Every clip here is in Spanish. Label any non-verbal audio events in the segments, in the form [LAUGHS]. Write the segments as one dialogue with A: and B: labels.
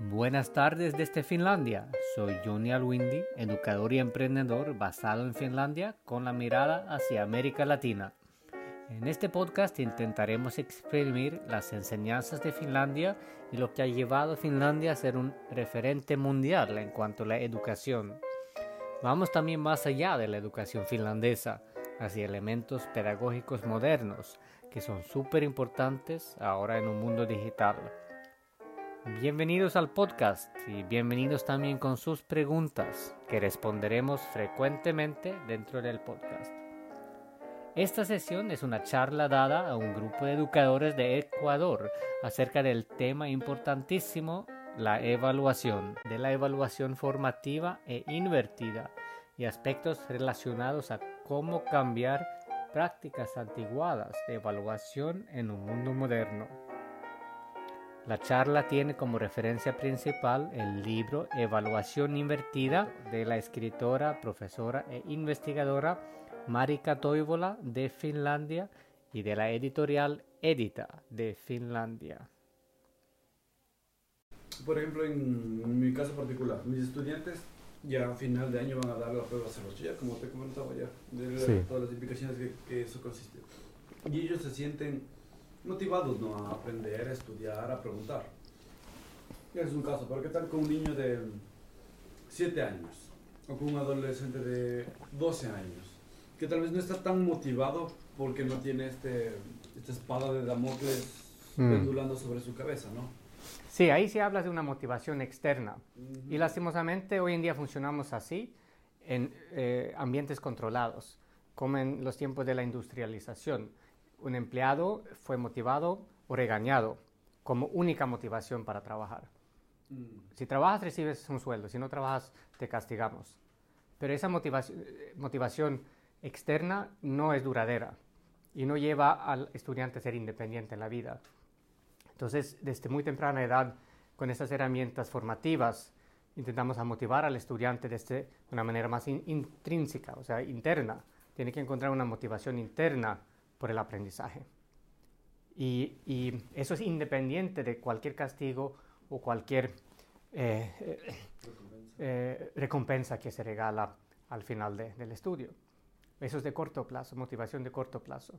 A: Buenas tardes desde Finlandia. Soy Johnny Alwindi, educador y emprendedor basado en Finlandia con la mirada hacia América Latina. En este podcast intentaremos exprimir las enseñanzas de Finlandia y lo que ha llevado a Finlandia a ser un referente mundial en cuanto a la educación. Vamos también más allá de la educación finlandesa, hacia elementos pedagógicos modernos que son súper importantes ahora en un mundo digital. Bienvenidos al podcast y bienvenidos también con sus preguntas que responderemos frecuentemente dentro del podcast. Esta sesión es una charla dada a un grupo de educadores de Ecuador acerca del tema importantísimo, la evaluación, de la evaluación formativa e invertida y aspectos relacionados a cómo cambiar prácticas antiguadas de evaluación en un mundo moderno. La charla tiene como referencia principal el libro Evaluación Invertida de la escritora, profesora e investigadora Marika Toivola de Finlandia y de la editorial Edita de Finlandia.
B: Por ejemplo, en, mi caso particular, mis estudiantes ya a final de año van a dar la prueba ya como te comentaba ya, de todas las implicaciones que, que eso consiste. Y ellos se sienten motivados ¿no? a aprender, a estudiar, a preguntar. Es un caso, pero ¿qué tal con un niño de 7 años o con un adolescente de 12 años que tal vez no está tan motivado porque no tiene este, esta espada de Damocles mm. pendulando sobre su cabeza, ¿no?
A: Sí, ahí se habla de una motivación externa. Y lastimosamente hoy en día funcionamos así en eh, ambientes controlados, como en los tiempos de la industrialización un empleado fue motivado o regañado como única motivación para trabajar. Mm. Si trabajas recibes un sueldo, si no trabajas te castigamos. Pero esa motivación, motivación externa no es duradera y no lleva al estudiante a ser independiente en la vida. Entonces, desde muy temprana edad, con estas herramientas formativas, intentamos motivar al estudiante desde una manera más intrínseca, o sea, interna. Tiene que encontrar una motivación interna por el aprendizaje. Y, eso es independiente de cualquier castigo o cualquier eh, eh, recompensa que se regala al final del estudio. Eso es de corto plazo, motivación de corto plazo.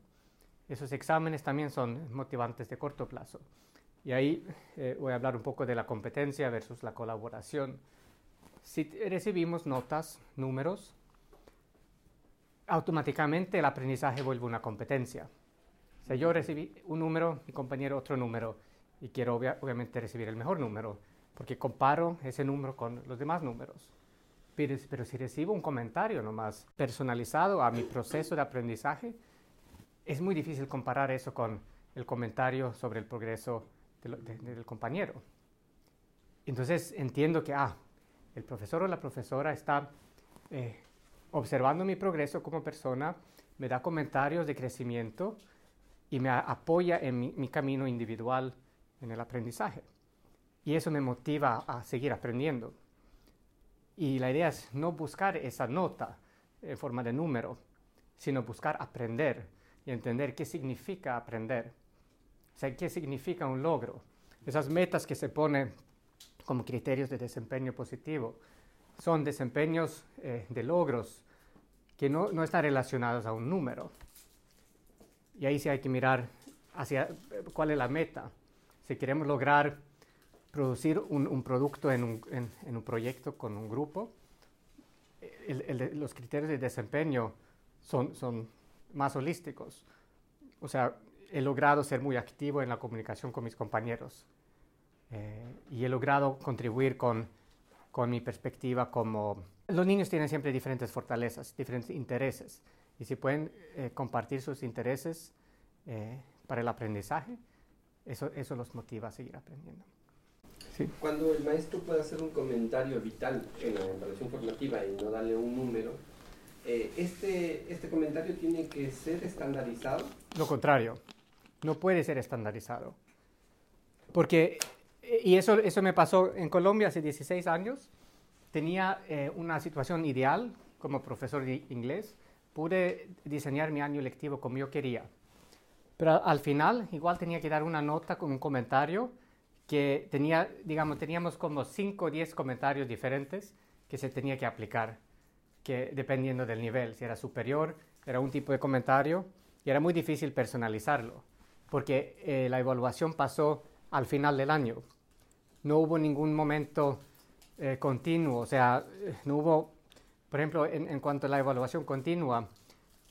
A: Esos exámenes también son motivantes de corto plazo. Y ahí eh, voy a hablar un poco de la competencia versus la colaboración. Si recibimos notas, números, automáticamente el aprendizaje vuelve una competencia. O sea, yo recibí un número, mi compañero otro número, y quiero obviamente recibir el mejor número, porque comparo ese número con los demás números. Pero, pero si recibo un comentario nomás personalizado a mi proceso de aprendizaje, es muy difícil comparar eso con el comentario sobre el progreso del compañero. Entonces entiendo que, ah, el profesor o la profesora está eh, observando mi progreso como persona, me da comentarios de crecimiento y me apoya en mi, camino individual en el aprendizaje. Y eso me motiva a seguir aprendiendo. Y la idea es no buscar esa nota en forma de número, sino buscar aprender y entender qué significa aprender. O qué significa un logro. Esas metas que se ponen como criterios de desempeño positivo son desempeños eh, de logros que no, no, están relacionados a un número. Y ahí sí hay que mirar hacia cuál es la meta. Si queremos lograr producir un, producto en un, en, un, proyecto con un grupo, los criterios de desempeño son, son más holísticos. O sea, he logrado ser muy activo en la comunicación con mis compañeros eh, y he logrado contribuir con con mi perspectiva como los niños tienen siempre diferentes fortalezas, diferentes intereses y si pueden eh, compartir sus intereses eh, para el aprendizaje, eso, eso los motiva a seguir aprendiendo.
C: Sí. Cuando el maestro puede hacer un comentario vital en la evaluación formativa y no darle un número, eh, este, ¿este comentario tiene que ser estandarizado?
A: Lo contrario, no puede ser estandarizado. Porque y eso, eso me pasó en Colombia hace 16 años. Tenía eh, una situación ideal como profesor de inglés. Pude diseñar mi año lectivo como yo quería. Pero al final igual tenía que dar una nota con un comentario que tenía, digamos, teníamos como 5 o 10 comentarios diferentes que se tenía que aplicar, que dependiendo del nivel, si era superior, era un tipo de comentario y era muy difícil personalizarlo, porque eh, la evaluación pasó al final del año. No hubo ningún momento eh, continuo, o sea, no hubo, por ejemplo, en, cuanto a la evaluación continua,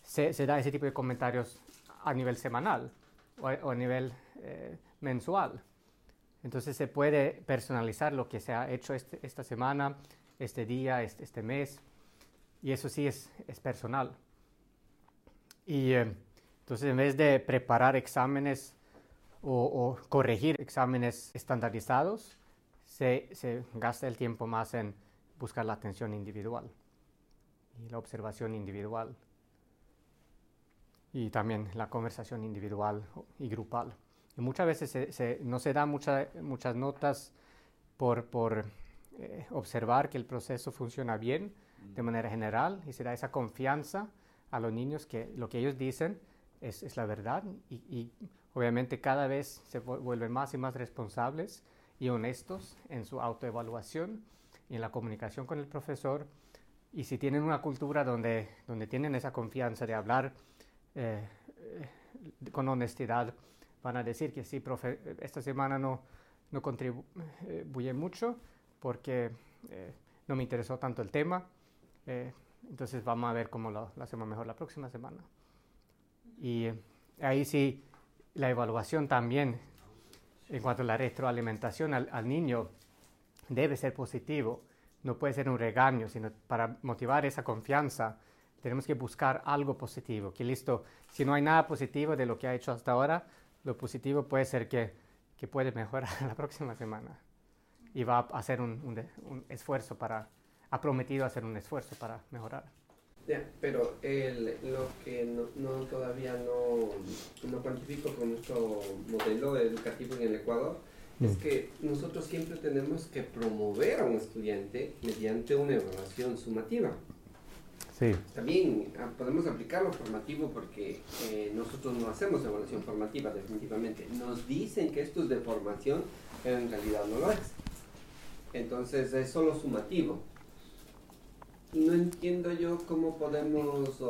A: se, da ese tipo de comentarios a nivel semanal o a, nivel eh, mensual. Entonces se puede personalizar lo que se ha hecho este, esta semana, este día, este, este, mes, y eso sí es, es personal. Y eh, entonces en vez de preparar exámenes o, corregir exámenes estandarizados, se, se, gasta el tiempo más en buscar la atención individual y la observación individual y también la conversación individual y grupal. Y muchas veces no se dan muchas notas por, por eh, observar que el proceso funciona bien de manera general y se da esa confianza a los niños que lo que ellos dicen es, es la verdad y, obviamente cada vez se vuelven más y más responsables y honestos en su autoevaluación y en la comunicación con el profesor. Y si tienen una cultura donde, donde tienen esa confianza de hablar eh, eh, con honestidad, van a decir que sí, profe, esta semana no, no contribuye mucho porque eh, no me interesó tanto el tema. entonces vamos a ver cómo lo, hacemos mejor la próxima semana. Y ahí sí, la evaluación también, en cuanto a la retroalimentación al, al niño, debe ser positivo. No puede ser un regaño, sino para motivar esa confianza tenemos que buscar algo positivo. Que listo, si no hay nada positivo de lo que ha hecho hasta ahora, lo positivo puede ser que, que puede mejorar [LAUGHS] la próxima semana. Y va a hacer un, un, esfuerzo para, ha prometido hacer un esfuerzo para mejorar.
C: Pero el, lo que no, todavía no, no cuantifico con nuestro modelo educativo en el Ecuador es mm. que nosotros siempre tenemos que promover a un estudiante mediante una evaluación sumativa. También ah, podemos aplicar lo formativo porque eh, nosotros no hacemos evaluación formativa definitivamente. Nos dicen que esto es de formación, pero en realidad no lo es. Entonces es solo sumativo. No entiendo yo cómo podemos,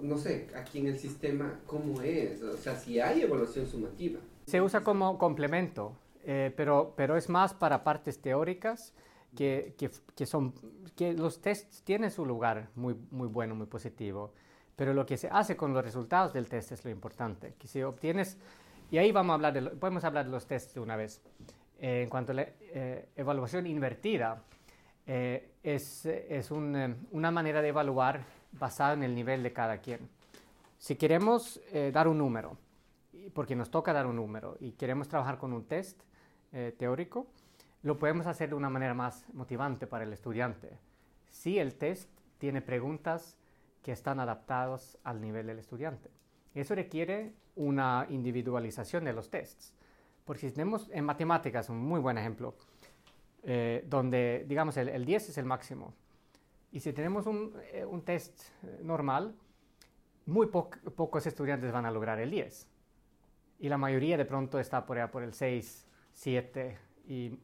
C: no sé, aquí en el sistema, cómo es. O sea, si hay evaluación sumativa.
A: Se usa como complemento, eh, pero, pero es más para partes teóricas que, que, que, son, que los tests tienen su lugar muy, muy bueno, muy positivo, pero lo que se hace con los resultados del test es lo importante, que si obtienes, y ahí vamos a hablar de, podemos hablar de los tests de una vez. Eh, en cuanto a la eh, evaluación invertida, eh, es, es un, una manera de evaluar basada en el nivel de cada quien. Si queremos dar un número, porque nos toca dar un número, y queremos trabajar con un test teórico, lo podemos hacer de una manera más motivante para el estudiante. Si el test tiene preguntas que están adaptadas al nivel del estudiante. Eso requiere una individualización de los tests. Porque si tenemos en matemáticas un muy buen ejemplo, eh, donde digamos el, 10 es el máximo, y si tenemos un, eh, un test eh, normal, muy pocos estudiantes van a lograr el 10. Y la mayoría de pronto está por, por el 6, 7 y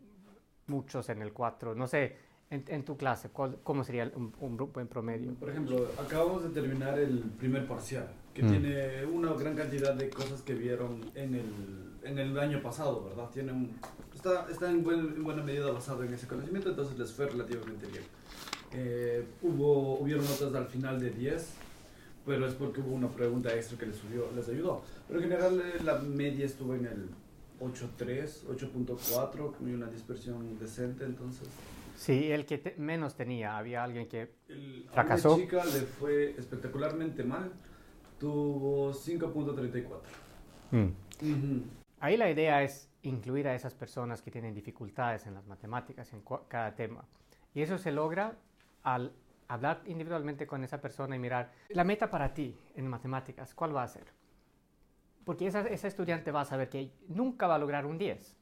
A: muchos en el 4. No sé, en, tu clase, ¿cómo sería un, un, buen promedio?
B: Por ejemplo, acabamos de terminar el primer parcial, que mm. tiene una gran cantidad de cosas que vieron en el, en el año pasado, ¿verdad? Tiene está está en, buena medida basado en ese conocimiento, entonces les fue relativamente bien. Eh, hubo, hubieron notas al final de 10, pero es porque hubo una pregunta extra que les, subió, les ayudó. Pero en general eh, la media estuvo en el 8.3, 8.4, con una dispersión decente, entonces.
A: Sí, el que menos tenía, había alguien que
B: el, fracasó. A una chica le fue espectacularmente mal, tuvo 5.34.
A: Mm. Ahí la idea es incluir a esas personas que tienen dificultades en las matemáticas, en cada tema. Y eso se logra al hablar individualmente con esa persona y mirar la meta para ti en matemáticas, ¿cuál va a ser? porque esa, estudiante va a saber que nunca va a lograr un 10.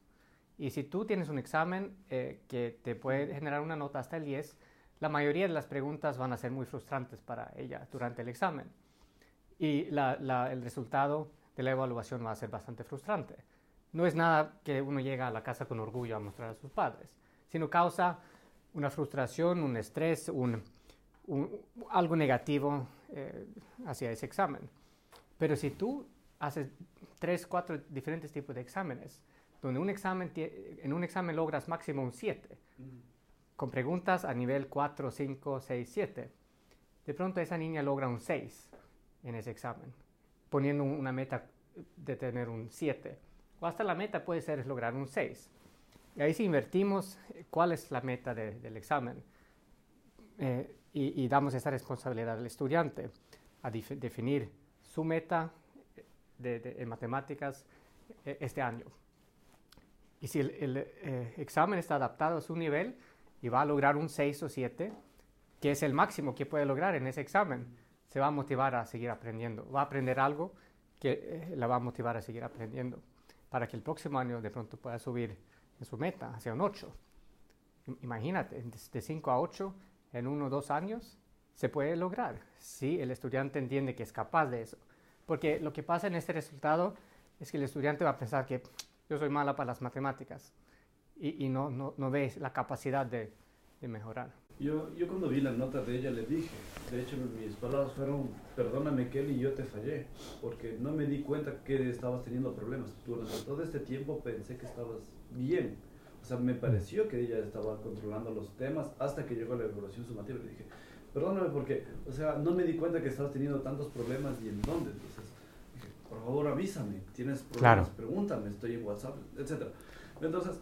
A: Y si tú tienes un examen eh, que te puede generar una nota hasta el 10, la mayoría de las preguntas van a ser muy frustrantes para ella durante el examen. Y el resultado de la evaluación va a ser bastante frustrante, no es nada que uno llega a la casa con orgullo a mostrar a sus padres, sino causa una frustración, un estrés, un, algo negativo eh, hacia ese examen. Pero si tú haces tres, cuatro diferentes tipos de exámenes, donde un examen en un examen logras máximo un 7, con preguntas a nivel 4, 5, 6, 7, de pronto esa niña logra un 6 en ese examen, poniendo una meta de tener un 7. O hasta la meta puede ser lograr un 6. Y ahí si invertimos eh, cuál es la meta del examen eh, y, damos esa responsabilidad al estudiante a definir su meta de, en matemáticas eh, este año. Y si el, examen está adaptado a su nivel y va a lograr un 6 o 7, que es el máximo que puede lograr en ese examen, se va a motivar a seguir aprendiendo. Va a aprender algo que la va a motivar a seguir aprendiendo para que el próximo año de pronto pueda subir en su meta, hacia un 8. Imagínate, de 5 a 8 en uno o dos años se puede lograr si el estudiante entiende que es capaz de eso. Porque lo que pasa en este resultado es que el estudiante va a pensar que yo soy mala para las matemáticas y, no, no, no, ve la capacidad de, de mejorar.
B: Yo, yo cuando vi la nota de ella le dije, de hecho mis palabras fueron, perdóname Kelly, yo te fallé, porque no me di cuenta que estabas teniendo problemas. Durante todo este tiempo pensé que estabas bien. O sea, me pareció que ella estaba controlando los temas hasta que llegó la evaluación sumativa. Le dije, perdóname porque, o sea, no me di cuenta que estabas teniendo tantos problemas y en dónde. Entonces, dije, por favor avísame, tienes problemas, pregúntame, estoy en WhatsApp, etc. Entonces,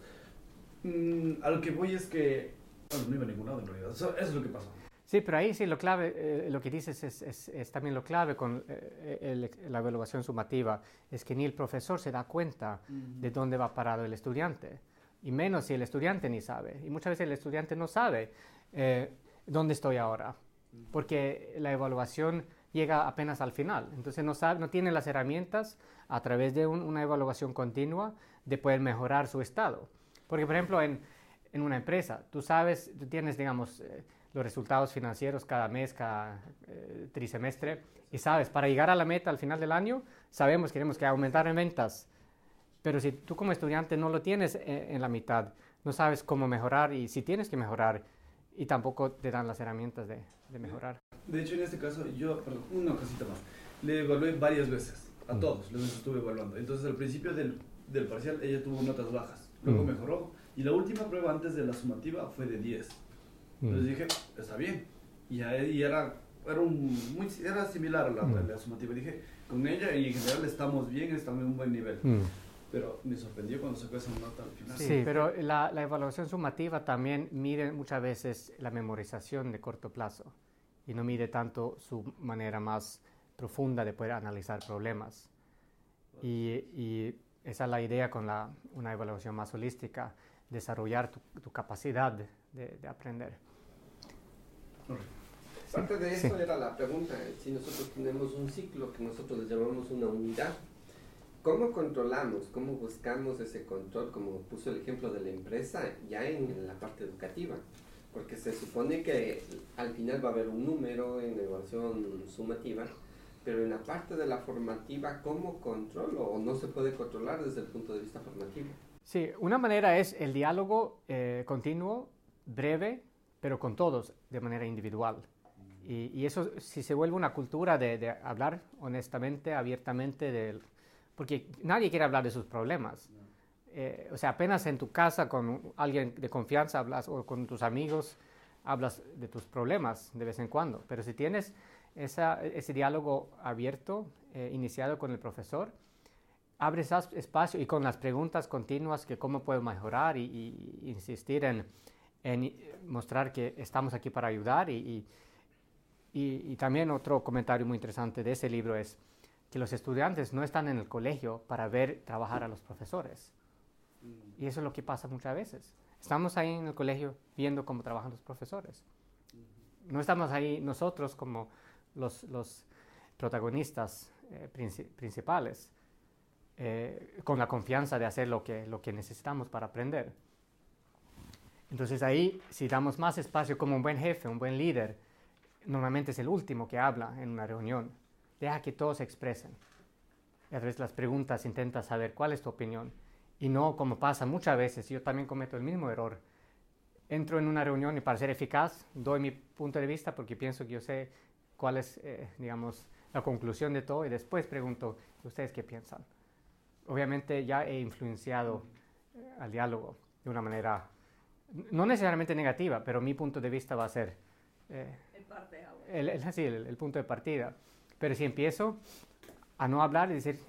B: mmm, a lo que voy es que no iba a ningún lado en realidad. Eso, es lo que pasó.
A: Sí, pero ahí sí lo clave, eh, lo que dices es, es, es, también lo clave con eh, la evaluación sumativa, es que ni el profesor se da cuenta de dónde va parado el estudiante, y menos si el estudiante ni sabe. Y muchas veces el estudiante no sabe eh, dónde estoy ahora, porque la evaluación llega apenas al final. Entonces no, sabe, no tiene las herramientas a través de una evaluación continua de poder mejorar su estado. Porque, por ejemplo, en, en una empresa. Tú sabes, tú tienes, digamos, eh, los resultados financieros cada mes, cada eh, trimestre, y sabes, para llegar a la meta al final del año, sabemos que tenemos que aumentar en ventas. Pero si tú como estudiante no lo tienes eh, en, la mitad, no sabes cómo mejorar y si tienes que mejorar, y tampoco te dan las herramientas de, de mejorar.
B: De hecho, en este caso, yo, perdón, una cosita más, le evalué varias veces, a mm. todos les estuve evaluando. Entonces, al principio del, del parcial, ella tuvo notas bajas, luego mm. mejoró y la última prueba antes de la sumativa fue de 10. Entonces mm. dije, está bien. Y, ahí era, era, un, muy, era similar a la, mm. la, sumativa. Dije, con ella y en general estamos bien, estamos en un buen nivel. Mm. Pero me sorprendió cuando sacó esa nota al final.
A: Sí, pero la, la, evaluación sumativa también mide muchas veces la memorización de corto plazo y no mide tanto su manera más profunda de poder analizar problemas. Y, y esa es la idea con la, una evaluación más holística desarrollar tu, capacidad de, aprender.
C: Parte de eso era la pregunta, si nosotros tenemos un ciclo que nosotros le llamamos una unidad, ¿cómo controlamos, cómo buscamos ese control, como puso el ejemplo de la empresa, ya en la parte educativa? Porque se supone que al final va a haber un número en evaluación sumativa, pero en la parte de la formativa, ¿cómo controlo o no se puede controlar desde el punto de vista formativo?
A: Sí, una manera es el diálogo eh, continuo, breve, pero con todos de manera individual. Y, eso si se vuelve una cultura de, hablar honestamente, abiertamente, de, porque nadie quiere hablar de sus problemas. Eh, o sea, apenas en tu casa con alguien de confianza hablas o con tus amigos hablas de tus problemas de vez en cuando. Pero si tienes ese diálogo abierto, eh, iniciado con el profesor, abre espacio y con las preguntas continuas que cómo puedo mejorar y, insistir en, en, mostrar que estamos aquí para ayudar y, y, también otro comentario muy interesante de ese libro es que los estudiantes no están en el colegio para ver trabajar a los profesores. Mm. Y eso es lo que pasa muchas veces. Estamos ahí en el colegio viendo cómo trabajan los profesores. No estamos ahí nosotros como los, los protagonistas eh, principales. Eh, con la confianza de hacer lo que, lo que necesitamos para aprender. Entonces ahí, si damos más espacio como un buen jefe, un buen líder, normalmente es el último que habla en una reunión. Deja que todos se expresen. Y a través de las preguntas intenta saber cuál es tu opinión. Y no como pasa muchas veces, yo también cometo el mismo error. Entro en una reunión y para ser eficaz doy mi punto de vista porque pienso que yo sé cuál es, eh, digamos, la conclusión de todo y después pregunto, ¿ustedes qué piensan? Obviamente ya he influenciado eh, al diálogo de una manera no necesariamente negativa, pero mi punto de vista va a ser
D: eh,
A: el, el, el, punto de partida. Pero si empiezo a no hablar y decir,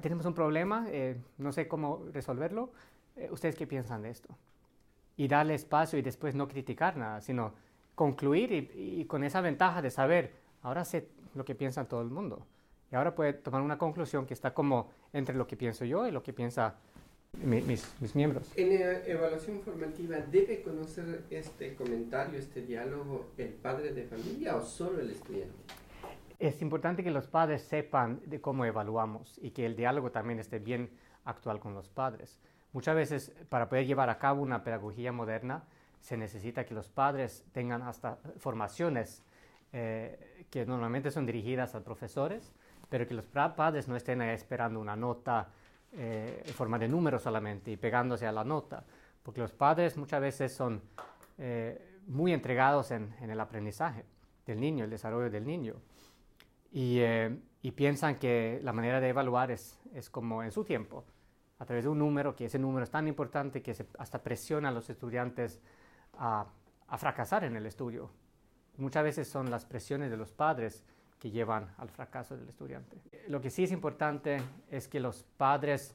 A: tenemos un problema, eh, no sé cómo resolverlo, eh, ¿ustedes qué piensan de esto? Y darle espacio y después no criticar nada, sino concluir y, y con esa ventaja de saber, ahora sé lo que piensa todo el mundo. Y ahora puede tomar una conclusión que está como entre lo que pienso yo y lo que piensa mis, mis, miembros.
C: En la evaluación formativa, ¿debe conocer este comentario, este diálogo, el padre de familia o solo el estudiante?
A: Es importante que los padres sepan de cómo evaluamos y que el diálogo también esté bien actual con los padres. Muchas veces, para poder llevar a cabo una pedagogía moderna, se necesita que los padres tengan hasta formaciones eh, que normalmente son dirigidas a profesores, pero que los padres no estén esperando una nota eh, en forma de números solamente y pegándose a la nota, porque los padres muchas veces son eh, muy entregados en, el aprendizaje del niño, el desarrollo del niño, y, eh, y, piensan que la manera de evaluar es, es como en su tiempo, a través de un número, que ese número es tan importante que se, hasta presiona a los estudiantes a, a fracasar en el estudio. Muchas veces son las presiones de los padres que llevan al fracaso del estudiante. Lo que sí es importante es que los padres,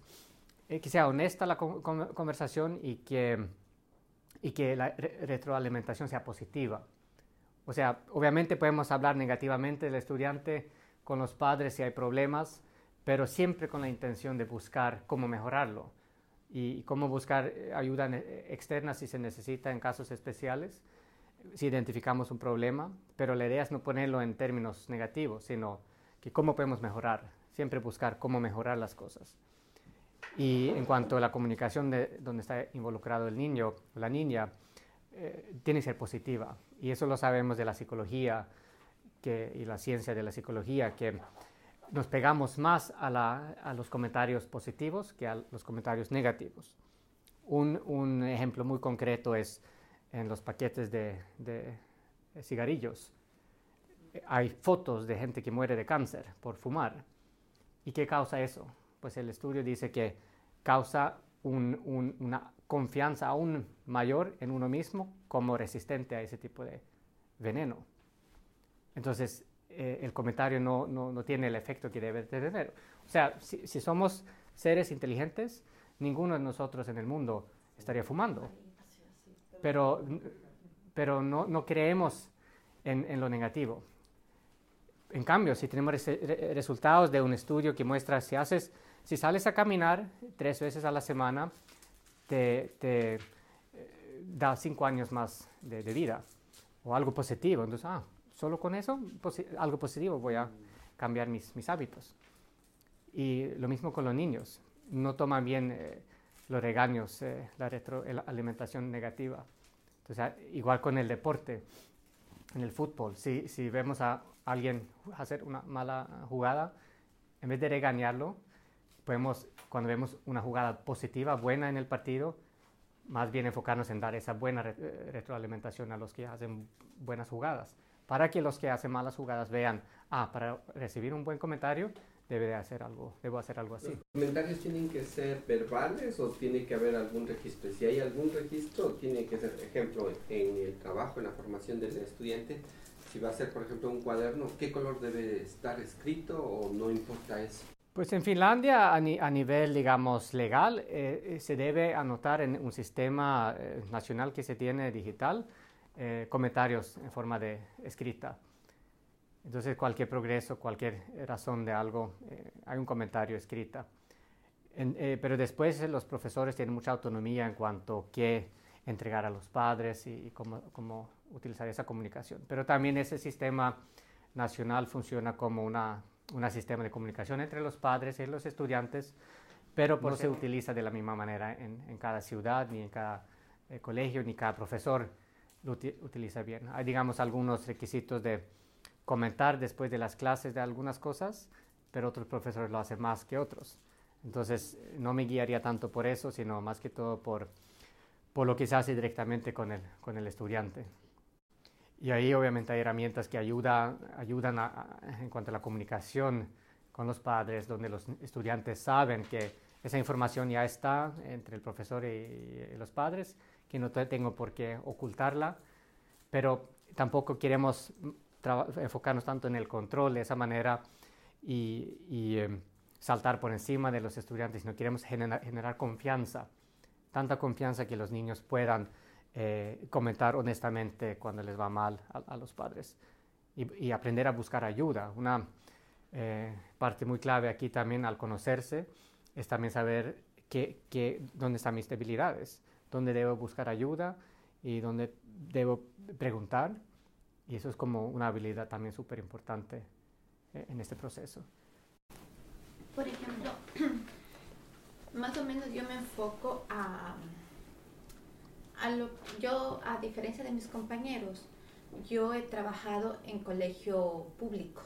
A: eh, que sea honesta la conversación y que, y que la retroalimentación sea positiva. O sea, obviamente podemos hablar negativamente del estudiante con los padres si hay problemas, pero siempre con la intención de buscar cómo mejorarlo y cómo buscar eh, ayuda eh, externa si se necesita en casos especiales si identificamos un problema, pero la idea es no ponerlo en términos negativos, sino que cómo podemos mejorar, siempre buscar cómo mejorar las cosas. Y en cuanto a la comunicación de donde está involucrado el niño o la niña, eh, tiene que ser positiva. Y eso lo sabemos de la psicología que, y la ciencia de la psicología, que nos pegamos más a, a los comentarios positivos que a los comentarios negativos. Un, un ejemplo muy concreto es en los paquetes de, cigarrillos. Hay fotos de gente que muere de cáncer por fumar. ¿Y qué causa eso? Pues el estudio dice que causa una confianza aún mayor en uno mismo como resistente a ese tipo de veneno. Entonces, eh, el comentario no, tiene el efecto que debe tener. O sea, si somos seres inteligentes, ninguno de nosotros en el mundo estaría fumando pero, pero no, no creemos en, en, lo negativo. En cambio, si tenemos resultados de un estudio que muestra si haces, si sales a caminar tres veces a la semana, te, te eh, da cinco años más de, vida o algo positivo. Entonces, ah, solo con eso, algo positivo, voy a cambiar mis, mis, hábitos. Y lo mismo con los niños. No toman bien eh, los regaños, eh, la retroalimentación negativa. Entonces, igual con el deporte, en el fútbol, si, si vemos a alguien hacer una mala jugada, en vez de regañarlo, podemos, cuando vemos una jugada positiva, buena en el partido, más bien enfocarnos en dar esa buena eh, retroalimentación a los que hacen buenas jugadas, para que los que hacen malas jugadas vean, ah, para recibir un buen comentario, debe de hacer algo, debo hacer algo así.
C: ¿Los comentarios tienen que ser verbales o tiene que haber algún registro? Si hay algún registro, tiene que ser, ejemplo, en el trabajo, en la formación del estudiante, si va a ser, por ejemplo, un cuaderno, ¿qué color debe estar escrito o no importa eso?
A: Pues en Finlandia, a, nivel, digamos, legal, eh, eh, se debe anotar en un sistema eh, nacional que se tiene digital comentarios en forma de escrita. Entonces, cualquier progreso, cualquier razón de algo, eh, hay un comentario escrita. Eh, pero después los profesores tienen mucha autonomía en cuanto a qué entregar a los padres y, cómo, cómo, utilizar esa comunicación. Pero también ese sistema nacional funciona como un sistema de comunicación entre los padres y los estudiantes, pero no se utiliza de la misma manera en, cada ciudad, ni en cada eh, colegio, ni cada profesor lo utiliza bien. Hay, digamos, algunos requisitos de comentar después de las clases de algunas cosas, pero otros profesores lo hacen más que otros. Entonces, no me guiaría tanto por eso, sino más que todo por, por lo que se hace directamente con el, con el estudiante. Y ahí obviamente hay herramientas que ayuda, ayudan en cuanto a la comunicación con los padres, donde los estudiantes saben que esa información ya está entre el profesor y, los padres, que no tengo por qué ocultarla, pero tampoco queremos enfocarnos tanto en el control de esa manera y, em, saltar por encima de los estudiantes, sino queremos generar, confianza, tanta confianza que los niños puedan eh, comentar honestamente cuando les va mal a, los padres y, aprender a buscar ayuda. Una eh, parte muy clave aquí también al conocerse es también saber qué, dónde están mis debilidades, dónde debo buscar ayuda y dónde debo preguntar. Y eso es como una habilidad también súper importante eh, en este proceso.
D: Por ejemplo, [CLEARS THROAT] más o menos yo me enfoco a, a lo, yo a diferencia de mis compañeros, yo he trabajado en colegio público.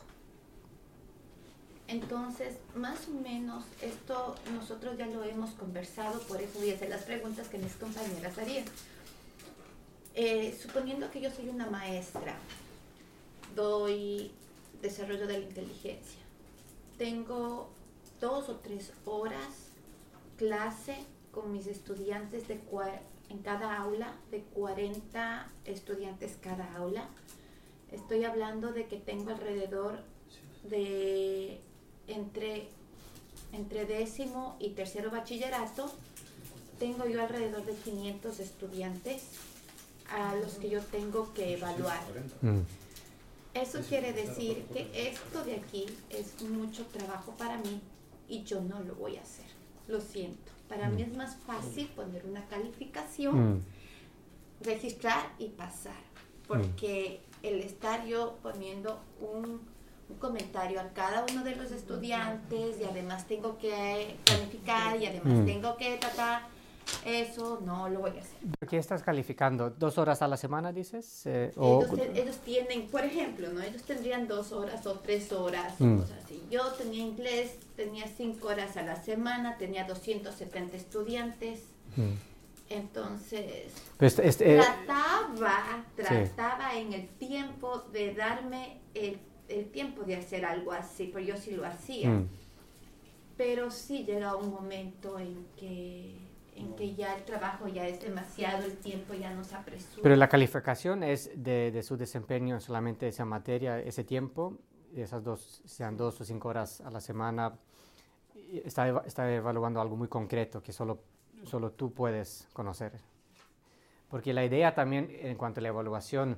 D: Entonces, más o menos, esto nosotros ya lo hemos conversado, por eso voy a hacer las preguntas que mis compañeras harían. Eh, suponiendo que yo soy una maestra, doy desarrollo de la inteligencia. Tengo dos o tres horas clase con mis estudiantes de en cada aula, de 40 estudiantes cada aula. Estoy hablando de que tengo alrededor de entre, entre décimo y tercero bachillerato, tengo yo alrededor de 500 estudiantes a los que yo tengo que evaluar. Eso quiere decir que esto de aquí es mucho trabajo para mí y yo no lo voy a hacer. Lo siento. Para mí es más fácil poner una calificación, registrar y pasar. Porque el estar yo poniendo un, un, comentario a cada uno de los estudiantes y además tengo que calificar y además tengo que tratar eso no lo voy a hacer.
A: ¿Qué estás calificando? ¿Dos horas a la semana, dices?
D: Eh, ellos, tienen, por ejemplo, ¿no? Ellos tendrían dos horas o tres horas mm. cosas así. Yo tenía inglés, tenía cinco horas a la semana, tenía 270 estudiantes. Mm. Entonces,
A: pues, este,
D: eh, trataba, trataba en el tiempo de darme el, el, tiempo de hacer algo así, porque yo sí lo hacía. Mm. Pero sí llega un momento en que en que ya el trabajo ya es demasiado, el tiempo ya nos apresura.
A: Pero la calificación es de, de su desempeño solamente esa materia, ese tiempo, esas dos, sean dos o cinco horas a la semana, está, está evaluando algo muy concreto que solo, solo tú puedes conocer. Porque la idea también en cuanto a la evaluación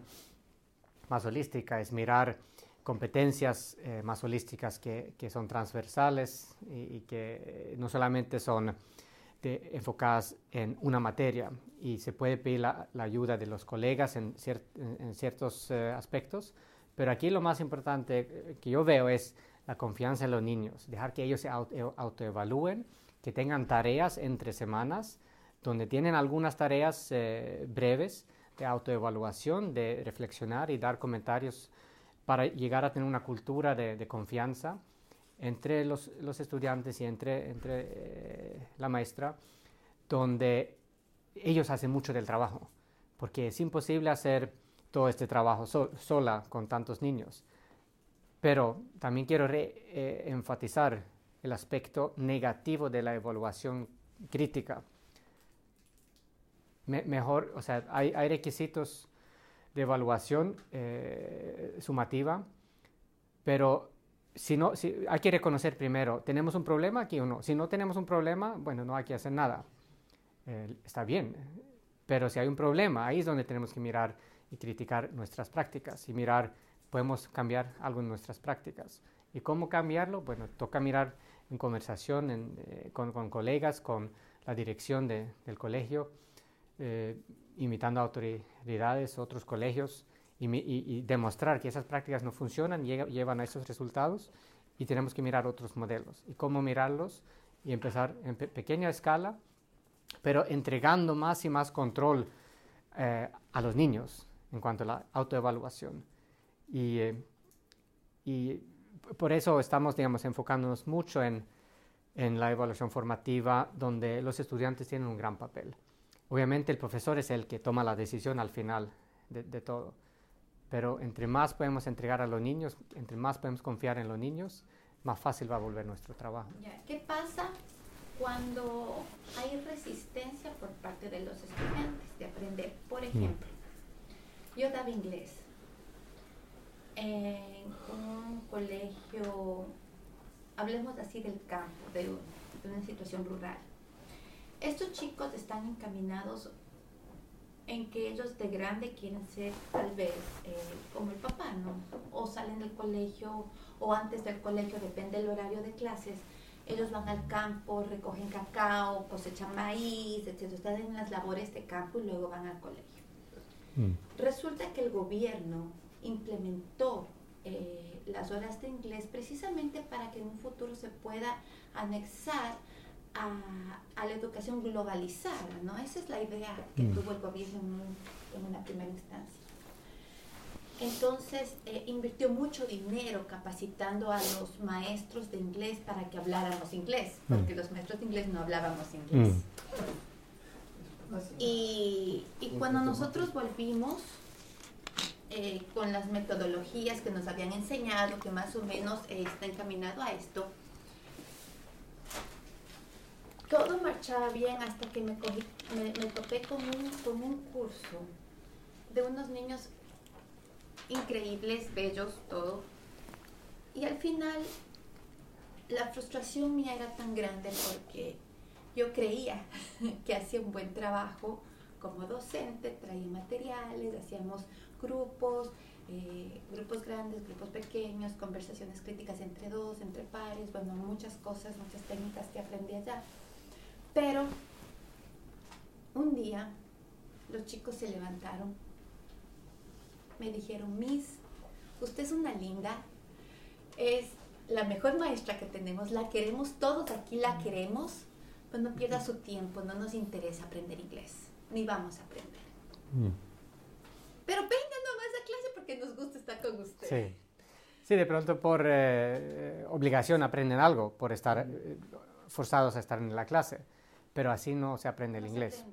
A: más holística es mirar competencias eh, más holísticas que, que son transversales y, y que no solamente son enfocadas en una materia y se puede pedir la, ayuda de los colegas en, ciertos eh, aspectos, pero aquí lo más importante eh, que yo veo es la confianza en los niños, dejar que ellos se eh, autoevalúen, que tengan tareas entre semanas, donde tienen algunas tareas breves de autoevaluación, de reflexionar y dar comentarios para llegar a tener una cultura de confianza entre los, estudiantes y entre, entre eh, la maestra, donde ellos hacen mucho del trabajo, porque es imposible hacer todo este trabajo sola con tantos niños. Pero también quiero eh, enfatizar el aspecto negativo de la evaluación crítica. mejor, o sea, hay, hay, requisitos de evaluación eh, sumativa, pero si no, si, hay que reconocer primero, ¿tenemos un problema aquí o no? Si no tenemos un problema, bueno, no hay que hacer nada. Eh, está bien, pero si hay un problema, ahí es donde tenemos que mirar y criticar nuestras prácticas y mirar, podemos cambiar algo en nuestras prácticas. ¿Y cómo cambiarlo? Bueno, toca mirar en conversación eh, con, con, colegas, con la dirección de, del colegio, eh, autoridades, otros colegios, y, demostrar que esas prácticas no funcionan, llevan a esos resultados y tenemos que mirar otros modelos. ¿Y cómo mirarlos? Y empezar en pequeña escala, pero entregando más y más control eh, a los niños en cuanto a la autoevaluación. Y, eh, y por eso estamos, digamos, enfocándonos mucho en en la evaluación formativa donde los estudiantes tienen un gran papel. Obviamente el profesor es el que toma la decisión al final de, de todo, pero entre más podemos entregar a los niños, entre más podemos confiar en los niños, más fácil va a volver nuestro trabajo.
D: ¿Qué pasa cuando hay resistencia por parte de los estudiantes de aprender? Por mm. ejemplo, yo daba inglés en un colegio, hablemos así del campo, de, una situación rural. Estos chicos están encaminados en que ellos de grande quieren ser tal vez eh, como el papá, ¿no? O salen del colegio o antes del colegio, depende del horario de clases, ellos van al campo, recogen cacao, cosechan maíz, etc. Están en las labores de campo y luego van al colegio. Mm. Resulta que el gobierno implementó eh, las horas de inglés precisamente para que en un futuro se pueda anexar a, la educación globalizada, ¿no? Esa es la idea que mm. tuvo el gobierno en, una primera instancia. Entonces, eh, invirtió mucho dinero capacitando a los maestros de inglés para que habláramos inglés, mm. porque los maestros de inglés no hablábamos inglés. Y, y cuando nosotros volvimos, eh, con las metodologías que nos habían enseñado, que más o menos eh, está encaminado a esto, todo marchaba bien hasta que me, topé con un, con un curso de unos niños increíbles, bellos, todo. Y al final la frustración mía era tan grande porque yo creía [LAUGHS] que hacía un buen trabajo como docente, traía materiales, hacíamos grupos, eh, grupos grandes, grupos pequeños, conversaciones críticas entre dos, entre pares, bueno, muchas cosas, muchas técnicas que aprendí allá. Pero un día los chicos se levantaron, me dijeron, Miss, usted es una linda, es la mejor maestra que tenemos, la queremos, todos aquí la queremos, pues no pierda su tiempo, no nos interesa aprender inglés, ni vamos a aprender. Mm. Pero venga nomás a clase porque nos gusta estar con usted.
A: Sí. Sí, de pronto por eh, obligación aprenden algo, por estar eh, forzados a estar en la clase, pero así no se aprende el inglés.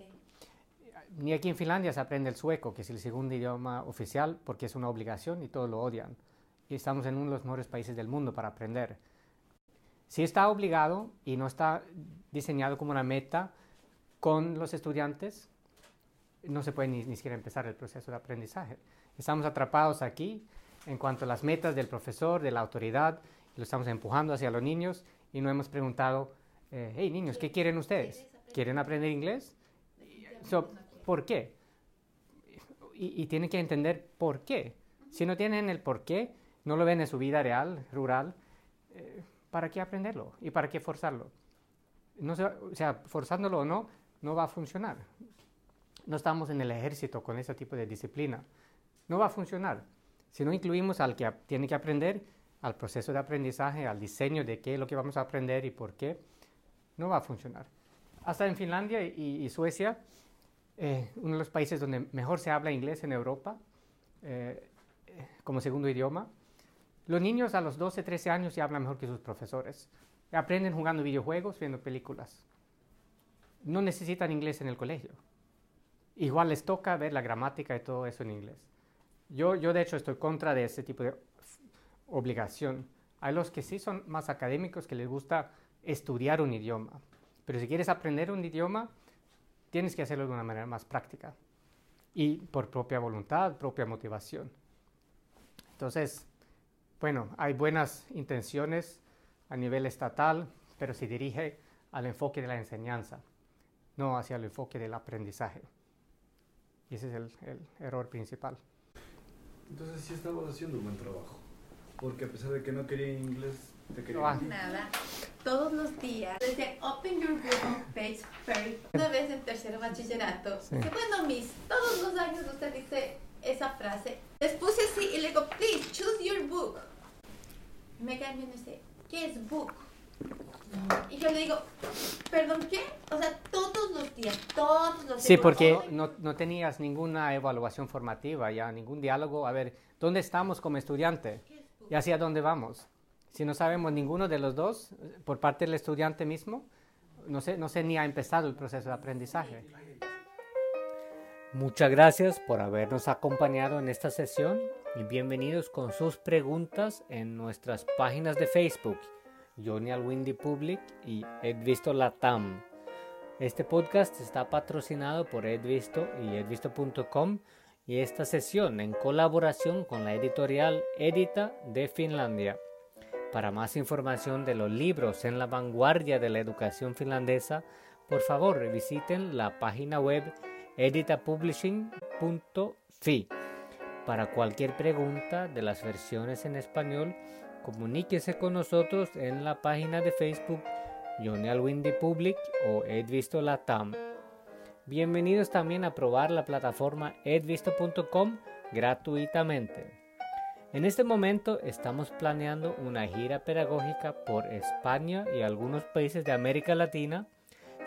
A: Ni aquí en Finlandia se aprende el sueco, que es el segundo idioma oficial, porque es una obligación y todos lo odian. Y estamos en uno de los mejores países del mundo para aprender. Si está obligado y no está diseñado como una meta con los estudiantes, no se puede ni, siquiera empezar el proceso de aprendizaje. Estamos atrapados aquí en cuanto a las metas del profesor, de la autoridad, lo estamos empujando hacia los niños y no hemos preguntado, eh, hey niños, ¿qué quieren ustedes? ¿Quieren aprender inglés? ¿Por qué? Y, tienen que entender por qué. Si no tienen el por qué, no lo ven en su vida real, rural, eh, ¿para qué aprenderlo? ¿Y para qué forzarlo? No o sea, forzándolo o no, no va a funcionar no estamos en el ejército con ese tipo de disciplina. No va a funcionar. Si no incluimos al que tiene que aprender, al proceso de aprendizaje, al diseño de qué es lo que vamos a aprender y por qué, no va a funcionar. Hasta en Finlandia y, Suecia, eh, uno de los países donde mejor se habla inglés en Europa, eh, como segundo idioma, los niños a los 12, 13 años ya hablan mejor que sus profesores. Aprenden jugando videojuegos, viendo películas. No necesitan inglés en el colegio igual les toca ver la gramática y todo eso en inglés. Yo, yo de hecho estoy contra de ese tipo de obligación. Hay los que sí son más académicos que les gusta estudiar un idioma, pero si quieres aprender un idioma, tienes que hacerlo de una manera más práctica y por propia voluntad, propia motivación. Entonces, bueno, hay buenas intenciones a nivel estatal, pero se dirige al enfoque de la enseñanza, no hacia el enfoque del aprendizaje. Y ese es el, error principal.
B: Entonces sí estamos haciendo un buen trabajo. Porque a pesar de que no quería inglés, te quería
D: no, Nada. Todos los días. Desde Open Your Book page Una vez en tercero bachillerato. bueno, Miss, todos los años usted dice esa frase. Les puse así y le digo, please, choose your book. Me y me dice, ¿qué es book? Y yo le digo, ¿perdón qué? O sea, todos los días, todos los días.
A: Sí, porque no, no, tenías ninguna evaluación formativa, ya ningún diálogo. A ver, ¿dónde estamos como estudiante? ¿Y hacia dónde vamos? Si no sabemos ninguno de los dos, por parte del estudiante mismo, no sé, no sé ni ha empezado el proceso de aprendizaje. Muchas gracias por habernos acompañado en esta sesión y bienvenidos con sus preguntas en nuestras páginas de Facebook, Johnny Windy Public y Edvisto Latam. Este podcast está patrocinado por Edvisto y edvisto.com y esta sesión en colaboración con la editorial Edita de Finlandia. Para más información de los libros en la vanguardia de la educación finlandesa, por favor visiten la página web editapublishing.fi. Para cualquier pregunta de las versiones en español, comuníquese con nosotros en la página de Facebook Johnny Public o Edvisto Latam. Bienvenidos también a probar la plataforma edvisto.com gratuitamente. En este momento estamos planeando una gira pedagógica por España y algunos países de América Latina.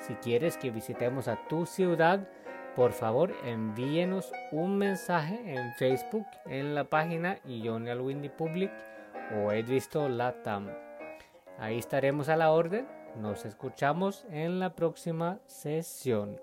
A: Si quieres que visitemos a tu ciudad, por favor envíenos un mensaje en Facebook en la página Johnny Windy Public o Latam. Ahí estaremos a la orden. Nos escuchamos en la próxima sesión.